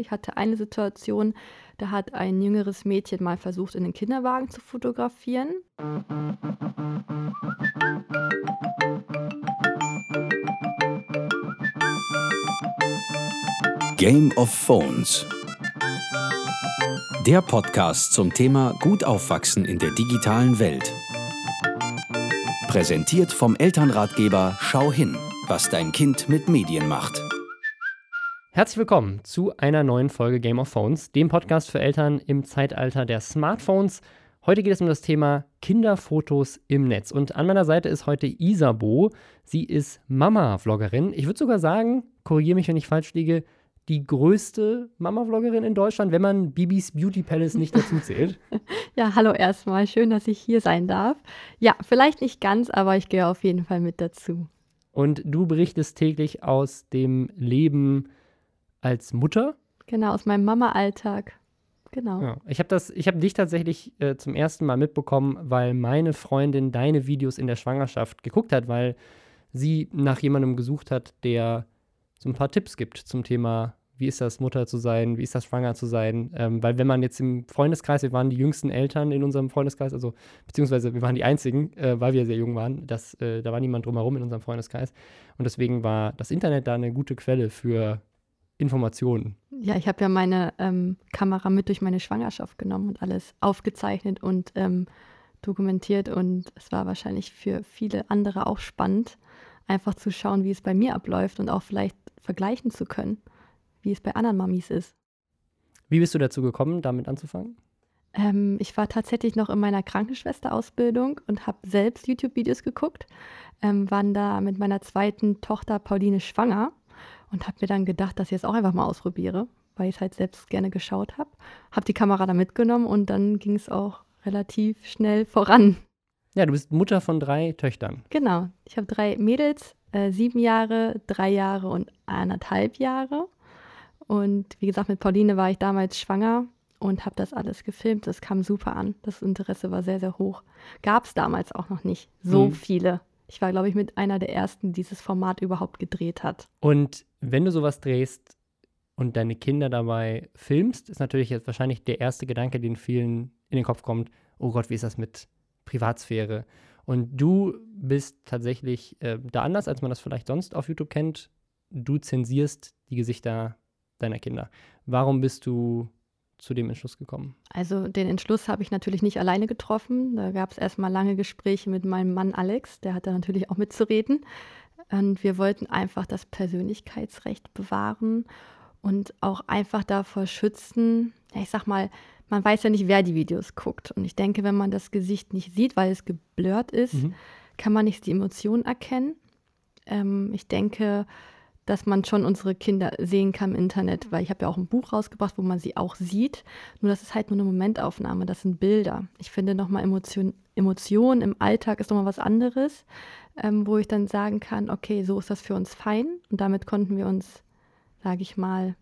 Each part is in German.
Ich hatte eine Situation, da hat ein jüngeres Mädchen mal versucht, in den Kinderwagen zu fotografieren. Game of Phones. Der Podcast zum Thema Gut aufwachsen in der digitalen Welt. Präsentiert vom Elternratgeber Schau hin, was dein Kind mit Medien macht. Herzlich willkommen zu einer neuen Folge Game of Phones, dem Podcast für Eltern im Zeitalter der Smartphones. Heute geht es um das Thema Kinderfotos im Netz. Und an meiner Seite ist heute Isabo. Sie ist Mama-Vloggerin. Ich würde sogar sagen, korrigiere mich, wenn ich falsch liege, die größte Mama-Vloggerin in Deutschland, wenn man Bibis Beauty Palace nicht dazu zählt. ja, hallo erstmal. Schön, dass ich hier sein darf. Ja, vielleicht nicht ganz, aber ich gehe auf jeden Fall mit dazu. Und du berichtest täglich aus dem Leben als Mutter? Genau, aus meinem Mama-Alltag. Genau. Ja, ich habe hab dich tatsächlich äh, zum ersten Mal mitbekommen, weil meine Freundin deine Videos in der Schwangerschaft geguckt hat, weil sie nach jemandem gesucht hat, der so ein paar Tipps gibt zum Thema wie ist das, Mutter zu sein, wie ist das, schwanger zu sein. Ähm, weil wenn man jetzt im Freundeskreis, wir waren die jüngsten Eltern in unserem Freundeskreis, also beziehungsweise wir waren die einzigen, äh, weil wir sehr jung waren, das, äh, da war niemand drumherum in unserem Freundeskreis. Und deswegen war das Internet da eine gute Quelle für Informationen. Ja, ich habe ja meine ähm, Kamera mit durch meine Schwangerschaft genommen und alles aufgezeichnet und ähm, dokumentiert. Und es war wahrscheinlich für viele andere auch spannend, einfach zu schauen, wie es bei mir abläuft und auch vielleicht vergleichen zu können wie es bei anderen Mamis ist. Wie bist du dazu gekommen, damit anzufangen? Ähm, ich war tatsächlich noch in meiner Krankenschwesterausbildung und habe selbst YouTube-Videos geguckt. Ähm, waren da mit meiner zweiten Tochter Pauline schwanger und habe mir dann gedacht, dass ich es auch einfach mal ausprobiere, weil ich es halt selbst gerne geschaut habe. Habe die Kamera da mitgenommen und dann ging es auch relativ schnell voran. Ja, du bist Mutter von drei Töchtern. Genau. Ich habe drei Mädels, äh, sieben Jahre, drei Jahre und eineinhalb Jahre. Und wie gesagt, mit Pauline war ich damals schwanger und habe das alles gefilmt. Das kam super an. Das Interesse war sehr, sehr hoch. Gab es damals auch noch nicht so mhm. viele. Ich war, glaube ich, mit einer der ersten, die dieses Format überhaupt gedreht hat. Und wenn du sowas drehst und deine Kinder dabei filmst, ist natürlich jetzt wahrscheinlich der erste Gedanke, den vielen in den Kopf kommt: Oh Gott, wie ist das mit Privatsphäre? Und du bist tatsächlich äh, da anders, als man das vielleicht sonst auf YouTube kennt. Du zensierst die Gesichter deiner Kinder. Warum bist du zu dem Entschluss gekommen? Also den Entschluss habe ich natürlich nicht alleine getroffen. Da gab es erstmal lange Gespräche mit meinem Mann Alex, der hat da natürlich auch mitzureden. Und wir wollten einfach das Persönlichkeitsrecht bewahren und auch einfach davor schützen. Ja, ich sag mal, man weiß ja nicht, wer die Videos guckt. Und ich denke, wenn man das Gesicht nicht sieht, weil es geblurrt ist, mhm. kann man nicht die Emotionen erkennen. Ähm, ich denke, dass man schon unsere Kinder sehen kann im Internet, weil ich habe ja auch ein Buch rausgebracht, wo man sie auch sieht. Nur das ist halt nur eine Momentaufnahme, das sind Bilder. Ich finde nochmal Emotion, Emotionen im Alltag ist nochmal was anderes, ähm, wo ich dann sagen kann, okay, so ist das für uns fein. Und damit konnten wir uns, sage ich mal,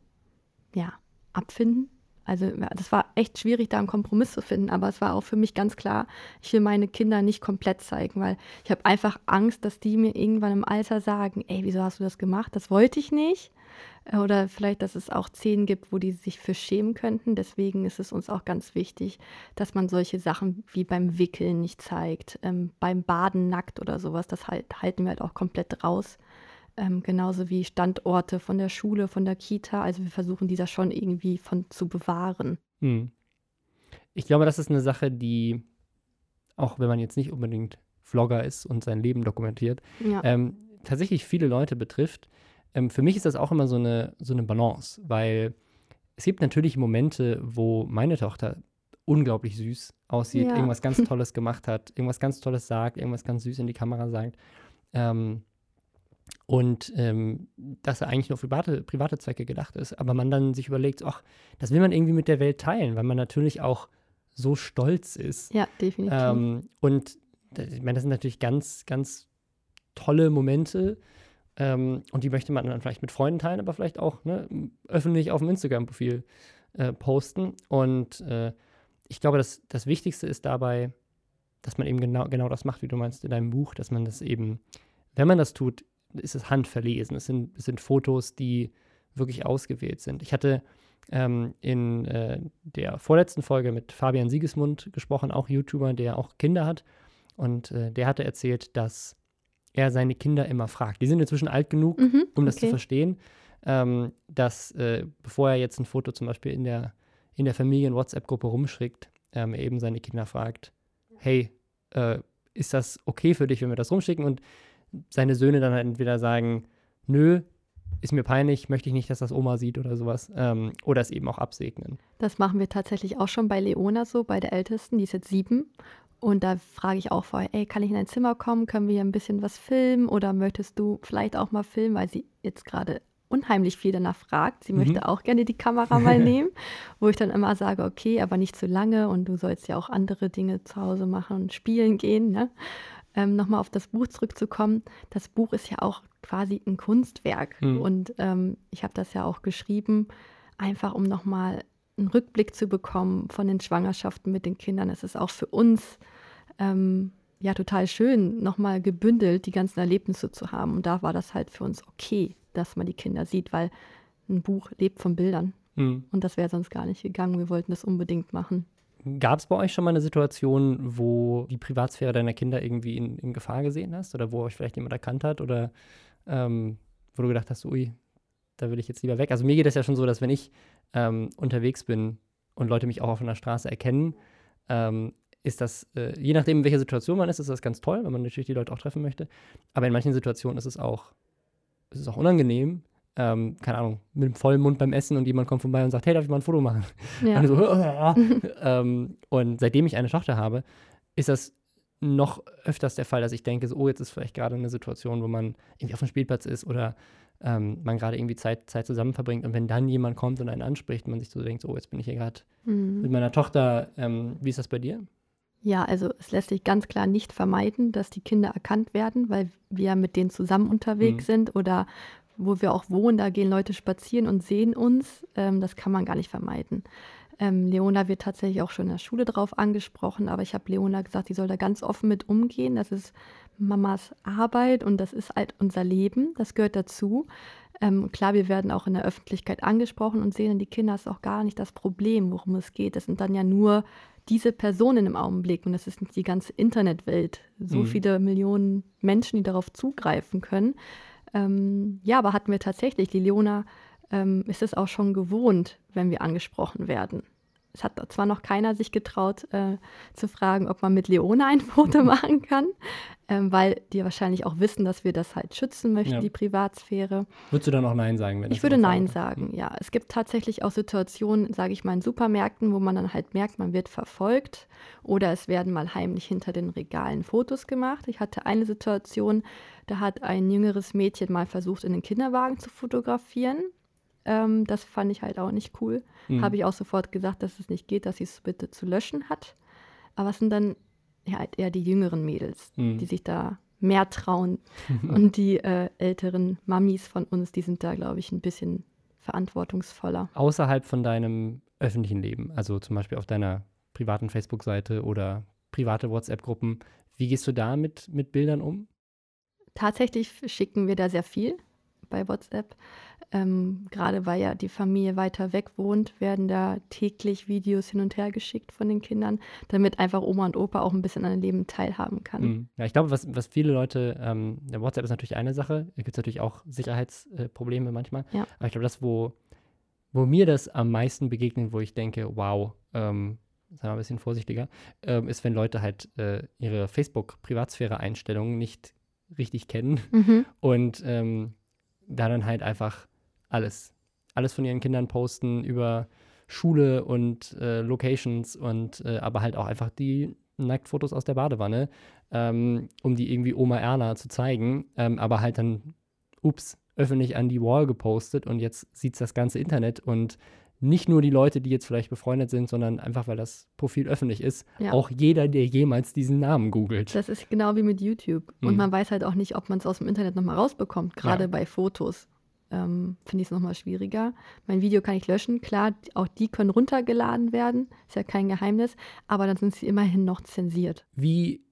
ja, abfinden. Also das war echt schwierig, da einen Kompromiss zu finden, aber es war auch für mich ganz klar, ich will meine Kinder nicht komplett zeigen, weil ich habe einfach Angst, dass die mir irgendwann im Alter sagen, ey, wieso hast du das gemacht? Das wollte ich nicht. Oder vielleicht, dass es auch Szenen gibt, wo die sich für schämen könnten. Deswegen ist es uns auch ganz wichtig, dass man solche Sachen wie beim Wickeln nicht zeigt, ähm, beim Baden nackt oder sowas, das halt, halten wir halt auch komplett raus ähm, genauso wie Standorte von der Schule, von der Kita. Also wir versuchen dieser schon irgendwie von zu bewahren. Hm. Ich glaube, das ist eine Sache, die, auch wenn man jetzt nicht unbedingt Vlogger ist und sein Leben dokumentiert, ja. ähm, tatsächlich viele Leute betrifft. Ähm, für mich ist das auch immer so eine, so eine Balance, weil es gibt natürlich Momente, wo meine Tochter unglaublich süß aussieht, ja. irgendwas ganz Tolles gemacht hat, irgendwas ganz Tolles sagt, irgendwas ganz süß in die Kamera sagt. Ähm, und ähm, dass er eigentlich nur für private, private Zwecke gedacht ist. Aber man dann sich überlegt, ach, das will man irgendwie mit der Welt teilen, weil man natürlich auch so stolz ist. Ja, definitiv. Ähm, und ich meine, das sind natürlich ganz, ganz tolle Momente. Ähm, und die möchte man dann vielleicht mit Freunden teilen, aber vielleicht auch ne, öffentlich auf dem Instagram-Profil äh, posten. Und äh, ich glaube, dass das Wichtigste ist dabei, dass man eben genau, genau das macht, wie du meinst in deinem Buch, dass man das eben, wenn man das tut, ist es handverlesen. Es sind, es sind Fotos, die wirklich ausgewählt sind. Ich hatte ähm, in äh, der vorletzten Folge mit Fabian Siegesmund gesprochen, auch YouTuber, der auch Kinder hat. Und äh, der hatte erzählt, dass er seine Kinder immer fragt. Die sind inzwischen alt genug, mhm, um das okay. zu verstehen, ähm, dass äh, bevor er jetzt ein Foto zum Beispiel in der, in der Familien-WhatsApp-Gruppe rumschickt, ähm, er eben seine Kinder fragt, hey, äh, ist das okay für dich, wenn wir das rumschicken? Und seine Söhne dann halt entweder sagen, nö, ist mir peinlich, möchte ich nicht, dass das Oma sieht oder sowas. Ähm, oder es eben auch absegnen. Das machen wir tatsächlich auch schon bei Leona so, bei der Ältesten, die ist jetzt sieben. Und da frage ich auch vorher, ey, kann ich in dein Zimmer kommen? Können wir hier ein bisschen was filmen? Oder möchtest du vielleicht auch mal filmen, weil sie jetzt gerade unheimlich viel danach fragt. Sie mhm. möchte auch gerne die Kamera mal nehmen, wo ich dann immer sage, okay, aber nicht zu lange und du sollst ja auch andere Dinge zu Hause machen und spielen gehen. Ne? Ähm, nochmal auf das Buch zurückzukommen, das Buch ist ja auch quasi ein Kunstwerk. Mhm. Und ähm, ich habe das ja auch geschrieben, einfach um nochmal einen Rückblick zu bekommen von den Schwangerschaften mit den Kindern. Es ist auch für uns ähm, ja total schön, nochmal gebündelt die ganzen Erlebnisse zu haben. Und da war das halt für uns okay, dass man die Kinder sieht, weil ein Buch lebt von Bildern. Mhm. Und das wäre sonst gar nicht gegangen. Wir wollten das unbedingt machen. Gab es bei euch schon mal eine Situation, wo die Privatsphäre deiner Kinder irgendwie in, in Gefahr gesehen hast oder wo euch vielleicht jemand erkannt hat oder ähm, wo du gedacht hast, ui, da will ich jetzt lieber weg? Also mir geht es ja schon so, dass wenn ich ähm, unterwegs bin und Leute mich auch auf einer Straße erkennen, ähm, ist das, äh, je nachdem, in welcher Situation man ist, ist das ganz toll, weil man natürlich die Leute auch treffen möchte. Aber in manchen Situationen ist es auch, ist es auch unangenehm, ähm, keine Ahnung, mit dem vollen Mund beim Essen und jemand kommt vorbei und sagt, hey, darf ich mal ein Foto machen? Ja. Und, so, ähm, und seitdem ich eine Tochter habe, ist das noch öfters der Fall, dass ich denke, so, oh, jetzt ist vielleicht gerade eine Situation, wo man irgendwie auf dem Spielplatz ist oder ähm, man gerade irgendwie Zeit, Zeit zusammen verbringt und wenn dann jemand kommt und einen anspricht, man sich so denkt, oh, jetzt bin ich hier gerade mhm. mit meiner Tochter. Ähm, wie ist das bei dir? Ja, also es lässt sich ganz klar nicht vermeiden, dass die Kinder erkannt werden, weil wir mit denen zusammen unterwegs mhm. sind oder wo wir auch wohnen, da gehen Leute spazieren und sehen uns. Ähm, das kann man gar nicht vermeiden. Ähm, Leona wird tatsächlich auch schon in der Schule drauf angesprochen, aber ich habe Leona gesagt, sie soll da ganz offen mit umgehen. Das ist Mamas Arbeit und das ist halt unser Leben. Das gehört dazu. Ähm, klar, wir werden auch in der Öffentlichkeit angesprochen und sehen die Kinder ist auch gar nicht das Problem, worum es geht. Das sind dann ja nur diese Personen im Augenblick und das ist nicht die ganze Internetwelt. So mhm. viele Millionen Menschen, die darauf zugreifen können. Ähm, ja, aber hatten wir tatsächlich, die Leona ähm, ist es auch schon gewohnt, wenn wir angesprochen werden. Es hat zwar noch keiner sich getraut äh, zu fragen, ob man mit Leona ein Foto machen kann, ähm, weil die wahrscheinlich auch wissen, dass wir das halt schützen möchten, ja. die Privatsphäre. Würdest du dann auch Nein sagen? Wenn ich würde Nein sagen, ja. Es gibt tatsächlich auch Situationen, sage ich mal, in Supermärkten, wo man dann halt merkt, man wird verfolgt oder es werden mal heimlich hinter den Regalen Fotos gemacht. Ich hatte eine Situation, da hat ein jüngeres Mädchen mal versucht, in den Kinderwagen zu fotografieren. Ähm, das fand ich halt auch nicht cool. Mhm. Habe ich auch sofort gesagt, dass es nicht geht, dass sie es bitte zu löschen hat. Aber es sind dann ja, halt eher die jüngeren Mädels, mhm. die sich da mehr trauen. Und die äh, älteren Mamis von uns, die sind da, glaube ich, ein bisschen verantwortungsvoller. Außerhalb von deinem öffentlichen Leben, also zum Beispiel auf deiner privaten Facebook-Seite oder private WhatsApp-Gruppen, wie gehst du da mit, mit Bildern um? Tatsächlich schicken wir da sehr viel bei WhatsApp. Ähm, Gerade weil ja die Familie weiter weg wohnt, werden da täglich Videos hin und her geschickt von den Kindern, damit einfach Oma und Opa auch ein bisschen an dem Leben teilhaben kann. Mhm. Ja, ich glaube, was, was viele Leute, ähm, der WhatsApp ist natürlich eine Sache, da gibt es natürlich auch Sicherheitsprobleme manchmal. Ja. Aber ich glaube, das, wo, wo mir das am meisten begegnet, wo ich denke, wow, ähm, sagen wir ein bisschen vorsichtiger, ähm, ist, wenn Leute halt äh, ihre Facebook-Privatsphäre-Einstellungen nicht richtig kennen mhm. und ähm, da dann halt einfach alles, alles von ihren Kindern posten über Schule und äh, Locations und äh, aber halt auch einfach die Nacktfotos aus der Badewanne, ähm, um die irgendwie Oma Erna zu zeigen, ähm, aber halt dann, ups, öffentlich an die Wall gepostet und jetzt sieht das ganze Internet und nicht nur die Leute, die jetzt vielleicht befreundet sind, sondern einfach, weil das Profil öffentlich ist, ja. auch jeder, der jemals diesen Namen googelt. Das ist genau wie mit YouTube. Und mhm. man weiß halt auch nicht, ob man es aus dem Internet nochmal rausbekommt, gerade ja. bei Fotos. Ähm, Finde ich es nochmal schwieriger. Mein Video kann ich löschen. Klar, auch die können runtergeladen werden. Ist ja kein Geheimnis. Aber dann sind sie immerhin noch zensiert. Wie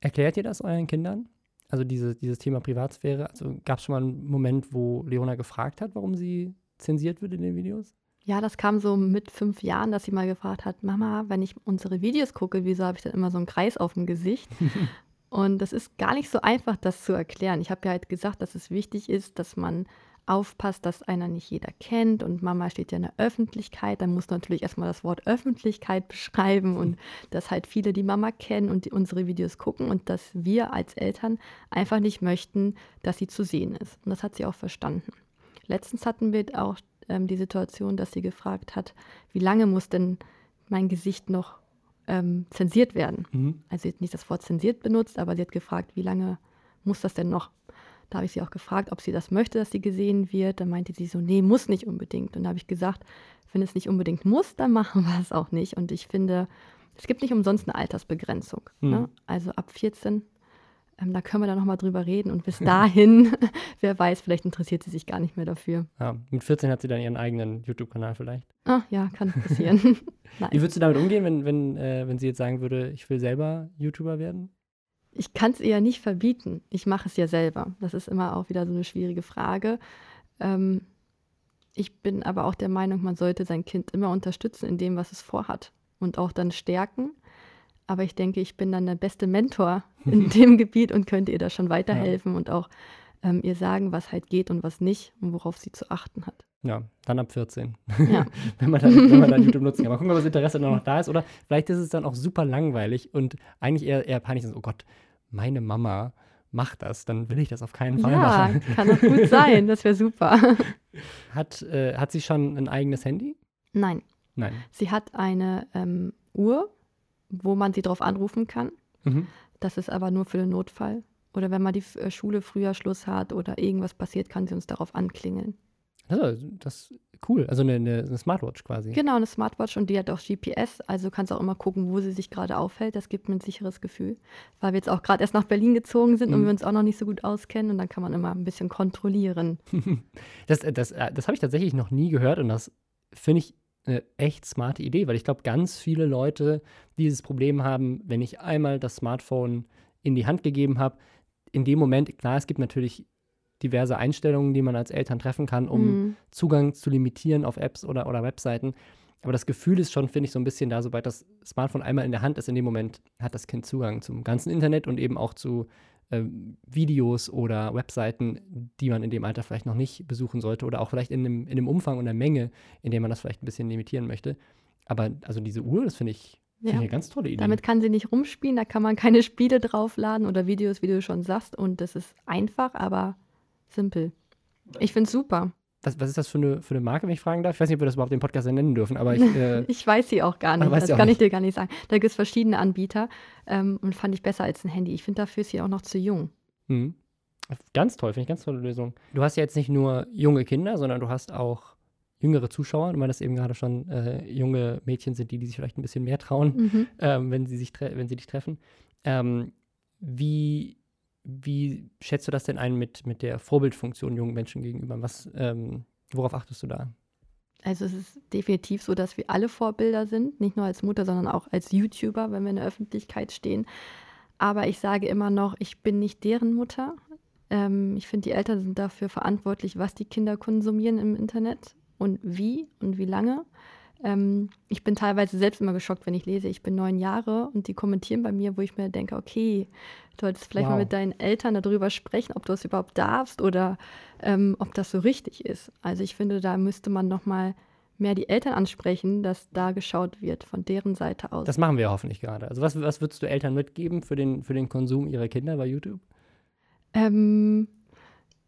erklärt ihr das euren Kindern? Also diese, dieses Thema Privatsphäre. Also gab es schon mal einen Moment, wo Leona gefragt hat, warum sie zensiert wird in den Videos? Ja, das kam so mit fünf Jahren, dass sie mal gefragt hat, Mama, wenn ich unsere Videos gucke, wieso habe ich dann immer so einen Kreis auf dem Gesicht? Und das ist gar nicht so einfach, das zu erklären. Ich habe ja halt gesagt, dass es wichtig ist, dass man aufpasst, dass einer nicht jeder kennt. Und Mama steht ja in der Öffentlichkeit. Dann muss natürlich erstmal das Wort Öffentlichkeit beschreiben und dass halt viele die Mama kennen und die unsere Videos gucken und dass wir als Eltern einfach nicht möchten, dass sie zu sehen ist. Und das hat sie auch verstanden. Letztens hatten wir auch ähm, die Situation, dass sie gefragt hat, wie lange muss denn mein Gesicht noch ähm, zensiert werden? Mhm. Also sie hat nicht das Wort zensiert benutzt, aber sie hat gefragt, wie lange muss das denn noch? Da habe ich sie auch gefragt, ob sie das möchte, dass sie gesehen wird. Da meinte sie so, nee, muss nicht unbedingt. Und da habe ich gesagt, wenn es nicht unbedingt muss, dann machen wir es auch nicht. Und ich finde, es gibt nicht umsonst eine Altersbegrenzung. Mhm. Ne? Also ab 14, ähm, da können wir dann nochmal drüber reden. Und bis dahin, wer weiß, vielleicht interessiert sie sich gar nicht mehr dafür. Ja, mit 14 hat sie dann ihren eigenen YouTube-Kanal vielleicht. Ah, ja, kann passieren. Wie würdest du damit umgehen, wenn, wenn, äh, wenn sie jetzt sagen würde, ich will selber YouTuber werden? ich kann es ihr nicht verbieten. Ich mache es ja selber. Das ist immer auch wieder so eine schwierige Frage. Ähm, ich bin aber auch der Meinung, man sollte sein Kind immer unterstützen in dem, was es vorhat und auch dann stärken. Aber ich denke, ich bin dann der beste Mentor in dem Gebiet und könnte ihr da schon weiterhelfen ja. und auch ähm, ihr sagen, was halt geht und was nicht und worauf sie zu achten hat. Ja, dann ab 14. Ja. wenn, man dann, wenn man dann YouTube nutzen kann. Mal gucken, ob das Interesse dann noch da ist. Oder vielleicht ist es dann auch super langweilig und eigentlich eher, eher peinlich. Oh Gott, meine Mama macht das, dann will ich das auf keinen Fall ja, machen. Ja, kann doch gut sein. Das wäre super. Hat, äh, hat sie schon ein eigenes Handy? Nein. Nein. Sie hat eine ähm, Uhr, wo man sie drauf anrufen kann. Mhm. Das ist aber nur für den Notfall. Oder wenn mal die äh, Schule früher Schluss hat oder irgendwas passiert, kann sie uns darauf anklingeln. Also, das ist cool. Also eine, eine, Smartwatch quasi. Genau, eine Smartwatch und die hat auch GPS. Also kannst auch immer gucken, wo sie sich gerade aufhält. Das gibt mir ein sicheres Gefühl. Weil wir jetzt auch gerade erst nach Berlin gezogen sind mhm. und wir uns auch noch nicht so gut auskennen. Und dann kann man immer ein bisschen kontrollieren. das das, äh, das habe ich tatsächlich noch nie gehört und das finde ich eine echt smarte Idee, weil ich glaube, ganz viele Leute dieses Problem haben, wenn ich einmal das Smartphone in die Hand gegeben habe, in dem Moment, klar, es gibt natürlich diverse Einstellungen, die man als Eltern treffen kann, um mhm. Zugang zu limitieren auf Apps oder, oder Webseiten. Aber das Gefühl ist schon, finde ich, so ein bisschen da, sobald das Smartphone einmal in der Hand ist, in dem Moment hat das Kind Zugang zum ganzen Internet und eben auch zu Videos oder Webseiten, die man in dem Alter vielleicht noch nicht besuchen sollte oder auch vielleicht in einem, in einem Umfang und einer Menge, in dem man das vielleicht ein bisschen limitieren möchte. Aber also diese Uhr, das finde ich, ja. eine ganz tolle Idee. Damit kann sie nicht rumspielen, da kann man keine Spiele draufladen oder Videos, wie du schon sagst. Und das ist einfach, aber simpel. Ich finde es super. Was, was, ist das für eine, für eine Marke, wenn ich fragen darf? Ich weiß nicht, ob wir das überhaupt den Podcast nennen dürfen, aber ich. Äh, ich weiß sie auch gar nicht. Das kann nicht. ich dir gar nicht sagen. Da gibt es verschiedene Anbieter ähm, und fand ich besser als ein Handy. Ich finde, dafür ist sie auch noch zu jung. Mhm. Ganz toll, finde ich ganz tolle Lösung. Du hast ja jetzt nicht nur junge Kinder, sondern du hast auch jüngere Zuschauer, weil das eben gerade schon äh, junge Mädchen sind, die, die sich vielleicht ein bisschen mehr trauen, mhm. ähm, wenn, sie sich wenn sie dich treffen. Ähm, wie wie schätzt du das denn ein mit, mit der Vorbildfunktion jungen Menschen gegenüber? Was, ähm, worauf achtest du da? Also es ist definitiv so, dass wir alle Vorbilder sind, nicht nur als Mutter, sondern auch als YouTuber, wenn wir in der Öffentlichkeit stehen. Aber ich sage immer noch, ich bin nicht deren Mutter. Ähm, ich finde, die Eltern sind dafür verantwortlich, was die Kinder konsumieren im Internet und wie und wie lange. Ähm, ich bin teilweise selbst immer geschockt, wenn ich lese, ich bin neun Jahre und die kommentieren bei mir, wo ich mir denke, okay, du solltest vielleicht wow. mal mit deinen Eltern darüber sprechen, ob du das überhaupt darfst oder ähm, ob das so richtig ist. Also ich finde, da müsste man noch mal mehr die Eltern ansprechen, dass da geschaut wird von deren Seite aus. Das machen wir hoffentlich gerade. Also was, was würdest du Eltern mitgeben für den, für den Konsum ihrer Kinder bei YouTube? Ähm,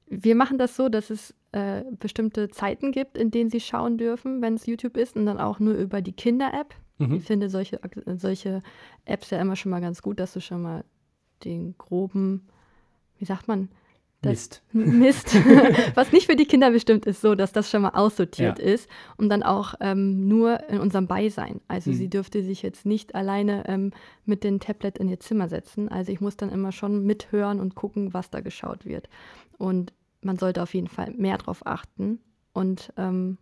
wir machen das so, dass es äh, bestimmte Zeiten gibt, in denen sie schauen dürfen, wenn es YouTube ist und dann auch nur über die Kinder-App. Mhm. Ich finde solche, solche Apps ja immer schon mal ganz gut, dass du schon mal den groben, wie sagt man, Mist. Mist, was nicht für die Kinder bestimmt ist, so dass das schon mal aussortiert ja. ist und dann auch ähm, nur in unserem Beisein. Also mhm. sie dürfte sich jetzt nicht alleine ähm, mit dem Tablet in ihr Zimmer setzen. Also ich muss dann immer schon mithören und gucken, was da geschaut wird. Und man sollte auf jeden Fall mehr drauf achten. Und ähm,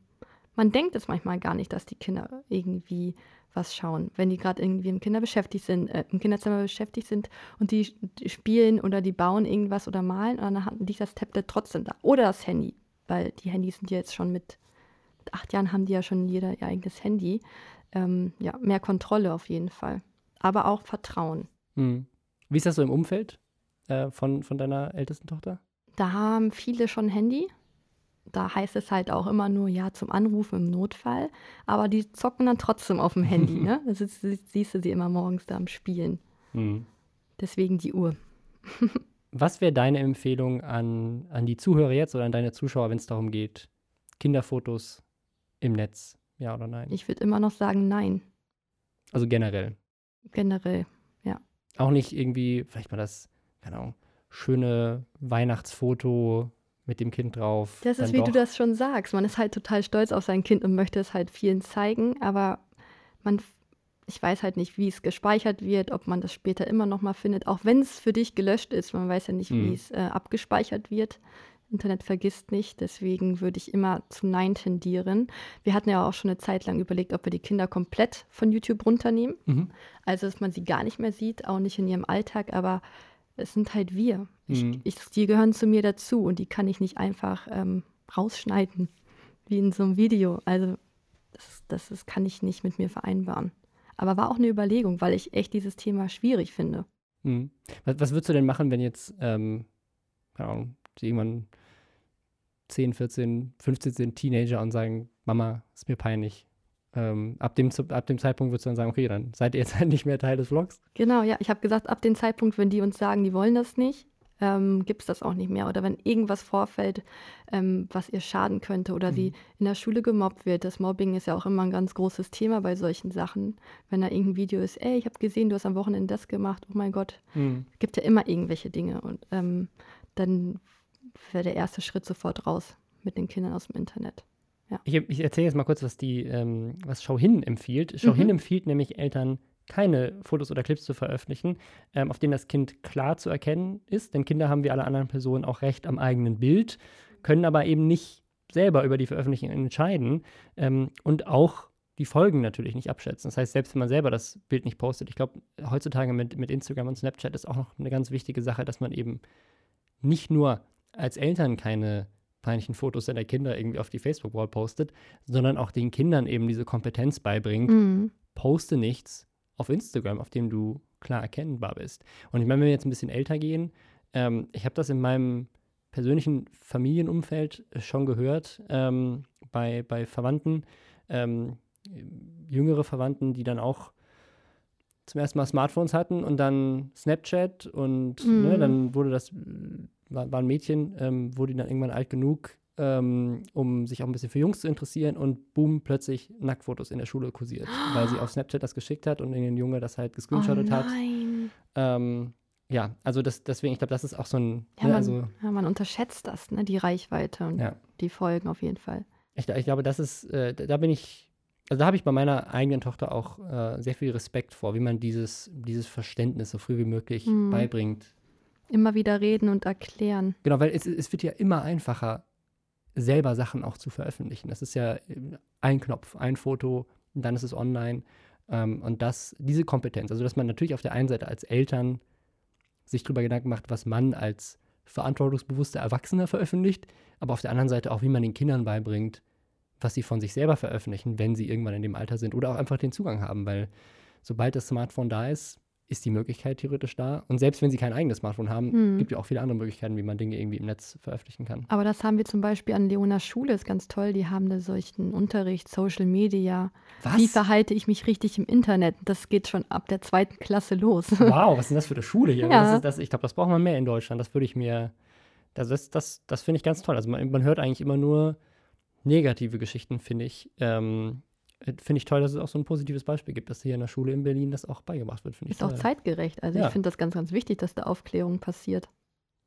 man denkt es manchmal gar nicht, dass die Kinder irgendwie was schauen. Wenn die gerade irgendwie im Kinder beschäftigt sind, äh, im Kinderzimmer beschäftigt sind und die, die, spielen oder die bauen irgendwas oder malen und dann liegt das Tablet trotzdem da. Oder das Handy, weil die Handys sind ja jetzt schon mit acht Jahren haben die ja schon jeder ihr eigenes Handy. Ähm, ja, mehr Kontrolle auf jeden Fall. Aber auch Vertrauen. Hm. Wie ist das so im Umfeld äh, von, von deiner ältesten Tochter? Da haben viele schon Handy. Da heißt es halt auch immer nur ja zum Anrufen im Notfall. Aber die zocken dann trotzdem auf dem Handy. ne? Das ist, siehst du sie immer morgens da am Spielen. Hm. Deswegen die Uhr. Was wäre deine Empfehlung an, an die Zuhörer jetzt oder an deine Zuschauer, wenn es darum geht, Kinderfotos im Netz, ja oder nein? Ich würde immer noch sagen, nein. Also generell. Generell, ja. Auch nicht irgendwie, vielleicht mal das, keine Ahnung, schöne Weihnachtsfoto mit dem Kind drauf. Das ist, wie doch. du das schon sagst. Man ist halt total stolz auf sein Kind und möchte es halt vielen zeigen, aber man, ich weiß halt nicht, wie es gespeichert wird, ob man das später immer noch mal findet, auch wenn es für dich gelöscht ist. Man weiß ja nicht, mhm. wie es äh, abgespeichert wird. Internet vergisst nicht, deswegen würde ich immer zu Nein tendieren. Wir hatten ja auch schon eine Zeit lang überlegt, ob wir die Kinder komplett von YouTube runternehmen. Mhm. Also, dass man sie gar nicht mehr sieht, auch nicht in ihrem Alltag, aber es sind halt wir. Ich, mhm. ich, die gehören zu mir dazu und die kann ich nicht einfach ähm, rausschneiden, wie in so einem Video. Also, das, das, das kann ich nicht mit mir vereinbaren. Aber war auch eine Überlegung, weil ich echt dieses Thema schwierig finde. Mhm. Was, was, würdest du denn machen, wenn jetzt, ähm, keine Ahnung, irgendwann 10, 14, 15 sind Teenager und sagen, Mama, ist mir peinlich. Ähm, ab, dem, ab dem Zeitpunkt würdest du dann sagen, okay, dann seid ihr jetzt halt nicht mehr Teil des Vlogs. Genau, ja. Ich habe gesagt, ab dem Zeitpunkt, wenn die uns sagen, die wollen das nicht, ähm, gibt es das auch nicht mehr. Oder wenn irgendwas vorfällt, ähm, was ihr schaden könnte oder mhm. sie in der Schule gemobbt wird. Das Mobbing ist ja auch immer ein ganz großes Thema bei solchen Sachen. Wenn da irgendein Video ist, ey, ich habe gesehen, du hast am Wochenende das gemacht, oh mein Gott. Mhm. gibt ja immer irgendwelche Dinge. Und ähm, dann wäre der erste Schritt sofort raus mit den Kindern aus dem Internet. Ja. Ich, ich erzähle jetzt mal kurz, was die, ähm, was Schau hin empfiehlt. Schau mhm. empfiehlt nämlich Eltern, keine Fotos oder Clips zu veröffentlichen, ähm, auf denen das Kind klar zu erkennen ist. Denn Kinder haben wie alle anderen Personen auch Recht am eigenen Bild, können aber eben nicht selber über die Veröffentlichung entscheiden ähm, und auch die Folgen natürlich nicht abschätzen. Das heißt, selbst wenn man selber das Bild nicht postet, ich glaube, heutzutage mit, mit Instagram und Snapchat ist auch noch eine ganz wichtige Sache, dass man eben nicht nur als Eltern keine peinlichen Fotos seiner Kinder irgendwie auf die Facebook-Wall postet, sondern auch den Kindern eben diese Kompetenz beibringt. Mhm. Poste nichts auf Instagram, auf dem du klar erkennbar bist. Und ich meine, wenn wir jetzt ein bisschen älter gehen, ähm, ich habe das in meinem persönlichen Familienumfeld schon gehört, ähm, bei, bei Verwandten, ähm, jüngere Verwandten, die dann auch zum ersten Mal Smartphones hatten und dann Snapchat und ne, mhm. ne, dann wurde das war, war ein Mädchen, ähm, wurde dann irgendwann alt genug, ähm, um sich auch ein bisschen für Jungs zu interessieren und boom, plötzlich Nacktfotos in der Schule kursiert, weil sie auf Snapchat das geschickt hat und den Junge das halt gescreenshottet oh hat. Ähm, ja, also das, deswegen, ich glaube, das ist auch so ein. Ja, ne, man, also, ja, man unterschätzt das, ne, die Reichweite und ja. die Folgen auf jeden Fall. Ich, ich glaube, das ist, äh, da bin ich, also da habe ich bei meiner eigenen Tochter auch äh, sehr viel Respekt vor, wie man dieses, dieses Verständnis so früh wie möglich mhm. beibringt. Immer wieder reden und erklären. Genau, weil es, es wird ja immer einfacher, selber Sachen auch zu veröffentlichen. Das ist ja ein Knopf, ein Foto, dann ist es online. Ähm, und das, diese Kompetenz, also dass man natürlich auf der einen Seite als Eltern sich darüber Gedanken macht, was man als verantwortungsbewusster Erwachsener veröffentlicht, aber auf der anderen Seite auch, wie man den Kindern beibringt, was sie von sich selber veröffentlichen, wenn sie irgendwann in dem Alter sind oder auch einfach den Zugang haben, weil sobald das Smartphone da ist, ist die Möglichkeit theoretisch da. Und selbst wenn sie kein eigenes Smartphone haben, mhm. gibt es ja auch viele andere Möglichkeiten, wie man Dinge irgendwie im Netz veröffentlichen kann. Aber das haben wir zum Beispiel an Leonas Schule, ist ganz toll. Die haben da solchen Unterricht, Social Media. Was? Wie verhalte ich mich richtig im Internet? Das geht schon ab der zweiten Klasse los. Wow, was ist denn das für eine Schule hier? Ja. Das das, ich glaube, das braucht man mehr in Deutschland. Das würde ich mir, das, das, das, das finde ich ganz toll. Also man, man hört eigentlich immer nur negative Geschichten, finde ich. Ähm, äh, finde ich toll, dass es auch so ein positives Beispiel gibt, dass hier in der Schule in Berlin das auch beigebracht wird. Ist toll. auch zeitgerecht. Also ja. ich finde das ganz, ganz wichtig, dass da Aufklärung passiert.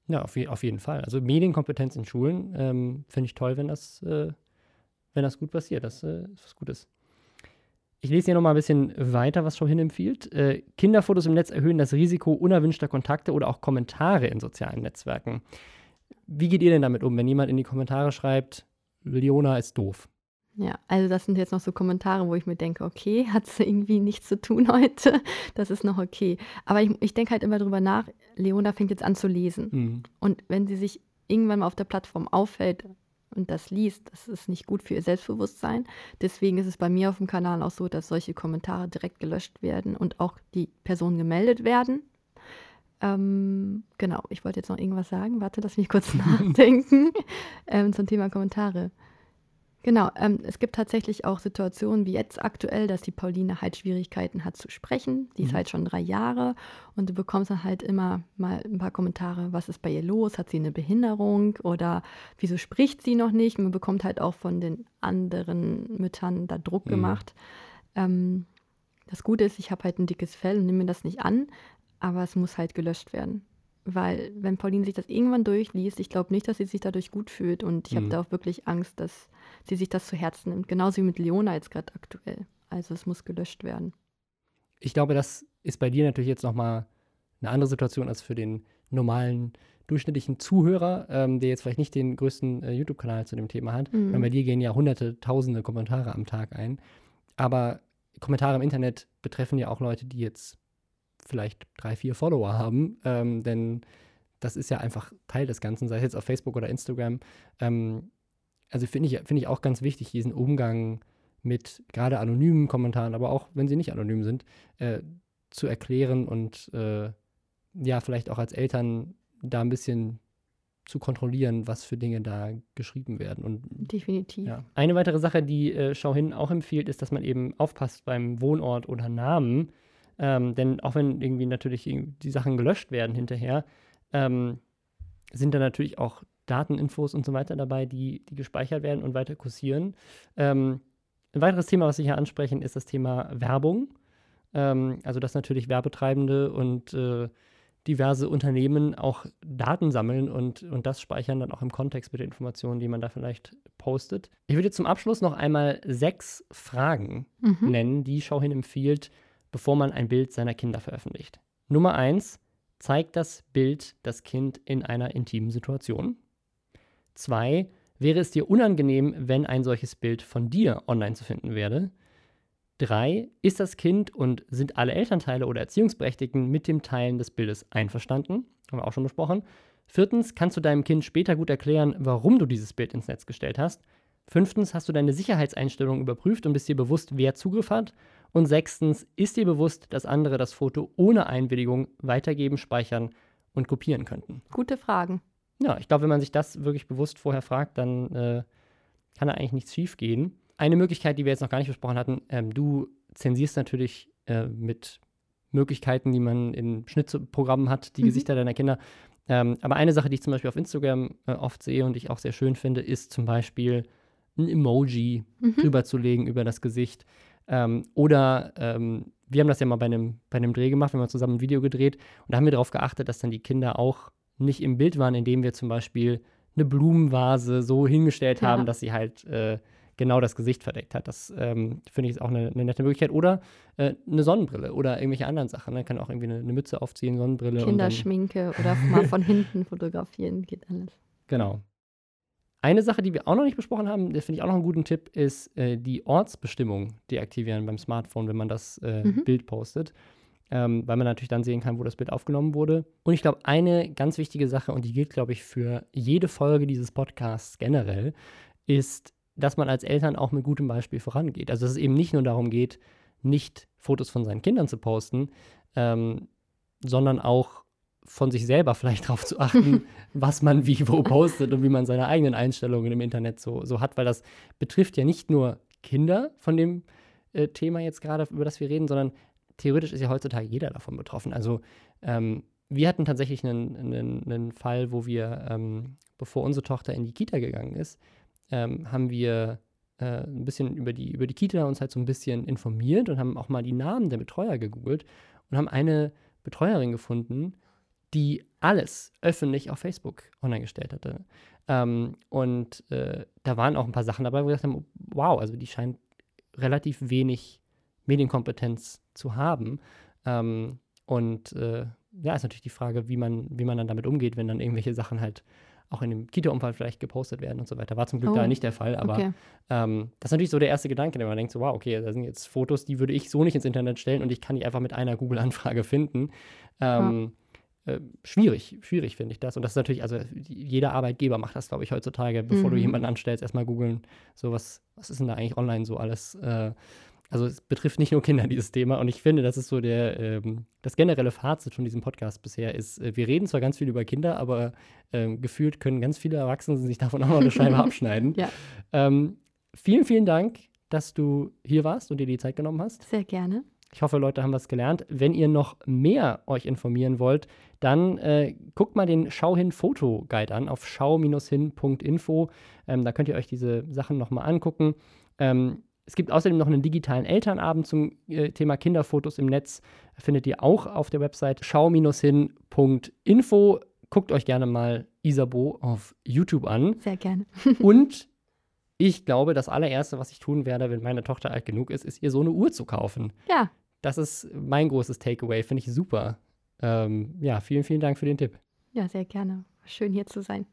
Ja, auf, auf jeden Fall. Also Medienkompetenz in Schulen ähm, finde ich toll, wenn das, äh, wenn das gut passiert. Das äh, ist was Gutes. Ich lese hier noch mal ein bisschen weiter, was Schau hin empfiehlt. Äh, Kinderfotos im Netz erhöhen das Risiko unerwünschter Kontakte oder auch Kommentare in sozialen Netzwerken. Wie geht ihr denn damit um, wenn jemand in die Kommentare schreibt, Leona ist doof? Ja, also das sind jetzt noch so Kommentare, wo ich mir denke, okay, hat es irgendwie nichts zu tun heute. Das ist noch okay. Aber ich, ich denke halt immer drüber nach, Leona fängt jetzt an zu lesen. Mhm. Und wenn sie sich irgendwann mal auf der Plattform auffällt, und das liest, das ist nicht gut für ihr Selbstbewusstsein. Deswegen ist es bei mir auf dem Kanal auch so, dass solche Kommentare direkt gelöscht werden und auch die Personen gemeldet werden. Ähm, genau, ich wollte jetzt noch irgendwas sagen. Warte, lass mich kurz nachdenken ähm, zum Thema Kommentare. Genau, ähm, es gibt tatsächlich auch Situationen wie jetzt aktuell, dass die Pauline halt Schwierigkeiten hat zu sprechen. Die mhm. ist halt schon drei Jahre und du bekommst dann halt immer mal ein paar Kommentare, was ist bei ihr los? Hat sie eine Behinderung oder wieso spricht sie noch nicht? Man bekommt halt auch von den anderen Müttern da Druck mhm. gemacht. Ähm, das Gute ist, ich habe halt ein dickes Fell und nehme mir das nicht an, aber es muss halt gelöscht werden. Weil, wenn Pauline sich das irgendwann durchliest, ich glaube nicht, dass sie sich dadurch gut fühlt. Und ich mhm. habe da auch wirklich Angst, dass sie sich das zu Herzen nimmt. Genauso wie mit Leona jetzt gerade aktuell. Also es muss gelöscht werden. Ich glaube, das ist bei dir natürlich jetzt nochmal eine andere Situation als für den normalen, durchschnittlichen Zuhörer, ähm, der jetzt vielleicht nicht den größten äh, YouTube-Kanal zu dem Thema hat. Mhm. Weil bei dir gehen ja hunderte, tausende Kommentare am Tag ein. Aber Kommentare im Internet betreffen ja auch Leute, die jetzt vielleicht drei, vier Follower haben, ähm, denn das ist ja einfach Teil des Ganzen, sei es jetzt auf Facebook oder Instagram. Ähm, also finde ich, find ich auch ganz wichtig, diesen Umgang mit gerade anonymen Kommentaren, aber auch wenn sie nicht anonym sind, äh, zu erklären und äh, ja, vielleicht auch als Eltern da ein bisschen zu kontrollieren, was für Dinge da geschrieben werden. Und, Definitiv. Ja. Eine weitere Sache, die äh, Schau hin auch empfiehlt, ist, dass man eben aufpasst beim Wohnort oder Namen. Ähm, denn auch wenn irgendwie natürlich die Sachen gelöscht werden hinterher, ähm, sind da natürlich auch Dateninfos und so weiter dabei, die, die gespeichert werden und weiter kursieren. Ähm, ein weiteres Thema, was wir hier ansprechen, ist das Thema Werbung. Ähm, also, dass natürlich Werbetreibende und äh, diverse Unternehmen auch Daten sammeln und, und das speichern dann auch im Kontext mit den Informationen, die man da vielleicht postet. Ich würde zum Abschluss noch einmal sechs Fragen mhm. nennen, die Schauhin empfiehlt, bevor man ein Bild seiner Kinder veröffentlicht. Nummer eins, zeigt das Bild das Kind in einer intimen Situation? Zwei, wäre es dir unangenehm, wenn ein solches Bild von dir online zu finden wäre? Drei, ist das Kind und sind alle Elternteile oder Erziehungsberechtigten mit dem Teilen des Bildes einverstanden? Haben wir auch schon besprochen. Viertens, kannst du deinem Kind später gut erklären, warum du dieses Bild ins Netz gestellt hast? Fünftens, hast du deine Sicherheitseinstellungen überprüft und bist dir bewusst, wer Zugriff hat? Und sechstens, ist dir bewusst, dass andere das Foto ohne Einwilligung weitergeben, speichern und kopieren könnten? Gute Fragen. Ja, ich glaube, wenn man sich das wirklich bewusst vorher fragt, dann äh, kann da eigentlich nichts schief gehen. Eine Möglichkeit, die wir jetzt noch gar nicht besprochen hatten, ähm, du zensierst natürlich äh, mit Möglichkeiten, die man in Schnittprogrammen hat, die mhm. Gesichter deiner Kinder. Ähm, aber eine Sache, die ich zum Beispiel auf Instagram äh, oft sehe und ich auch sehr schön finde, ist zum Beispiel ein Emoji mhm. drüber zu legen über das Gesicht. Ähm, oder ähm, wir haben das ja mal bei einem, bei einem Dreh gemacht, wir haben zusammen ein Video gedreht und da haben wir darauf geachtet, dass dann die Kinder auch nicht im Bild waren, indem wir zum Beispiel eine Blumenvase so hingestellt ja. haben, dass sie halt äh, genau das Gesicht verdeckt hat. Das ähm, finde ich ist auch eine, eine, nette Möglichkeit. Oder äh, eine Sonnenbrille oder irgendwelche anderen Sachen. Man ne? kann auch irgendwie eine, eine Mütze aufziehen, Sonnenbrille. Kinderschminke oder mal von hinten fotografieren, geht alles. Genau. Eine Sache, die wir auch noch nicht besprochen haben, das finde ich auch noch einen guten Tipp, ist äh, die Ortsbestimmung deaktivieren beim Smartphone, wenn man das äh, mhm. Bild postet. Ähm, weil man natürlich dann sehen kann, wo das Bild aufgenommen wurde. Und ich glaube, eine ganz wichtige Sache, und die gilt, glaube ich, für jede Folge dieses Podcasts generell, ist, dass man als Eltern auch mit gutem Beispiel vorangeht. Also, dass es eben nicht nur darum geht, nicht Fotos von seinen Kindern zu posten, ähm, sondern auch von sich selber vielleicht darauf zu achten, was man wie wo postet und wie man seine eigenen Einstellungen im Internet so, so hat, weil das betrifft ja nicht nur Kinder von dem äh, Thema jetzt gerade, über das wir reden, sondern theoretisch ist ja heutzutage jeder davon betroffen. Also ähm, wir hatten tatsächlich einen, einen, einen Fall, wo wir, ähm, bevor unsere Tochter in die Kita gegangen ist, ähm, haben wir äh, ein bisschen über die, über die Kita uns halt so ein bisschen informiert und haben auch mal die Namen der Betreuer gegoogelt und haben eine Betreuerin gefunden, die alles öffentlich auf Facebook online gestellt hatte. Ähm, und äh, da waren auch ein paar Sachen dabei, wo wir gesagt haben, wow, also die scheint relativ wenig Medienkompetenz zu haben. Ähm, und äh, ja, ist natürlich die Frage, wie man, wie man dann damit umgeht, wenn dann irgendwelche Sachen halt auch in dem Kita-Umfall vielleicht gepostet werden und so weiter. War zum Glück oh, da nicht der Fall, aber okay. ähm, das ist natürlich so der erste Gedanke, den man denkt, so, wow, okay, da sind jetzt Fotos, die würde ich so nicht ins Internet stellen und ich kann die einfach mit einer Google-Anfrage finden. Ähm, äh, schwierig, schwierig finde ich das. Und das ist natürlich, also jeder Arbeitgeber macht das, glaube ich, heutzutage, bevor mhm. du jemanden anstellst, erstmal googeln, so was, was ist denn da eigentlich online so alles? Äh, also es betrifft nicht nur Kinder, dieses Thema. Und ich finde, das ist so der, ähm, das generelle Fazit von diesem Podcast bisher ist, äh, wir reden zwar ganz viel über Kinder, aber ähm, gefühlt können ganz viele Erwachsene sich davon auch noch eine Scheibe abschneiden. Ja. Ähm, vielen, vielen Dank, dass du hier warst und dir die Zeit genommen hast. Sehr gerne. Ich hoffe, Leute haben was gelernt. Wenn ihr noch mehr euch informieren wollt, dann äh, guckt mal den Schau hin Foto Guide an auf schau-hin.info. Ähm, da könnt ihr euch diese Sachen nochmal angucken. Ähm, es gibt außerdem noch einen digitalen Elternabend zum äh, Thema Kinderfotos im Netz. Findet ihr auch auf der Website schau-hin.info. Guckt euch gerne mal Isabo auf YouTube an. Sehr gerne. Und ich glaube, das allererste, was ich tun werde, wenn meine Tochter alt genug ist, ist ihr so eine Uhr zu kaufen. Ja, das ist mein großes Takeaway, finde ich super. Ähm, ja, vielen, vielen Dank für den Tipp. Ja, sehr gerne. Schön hier zu sein.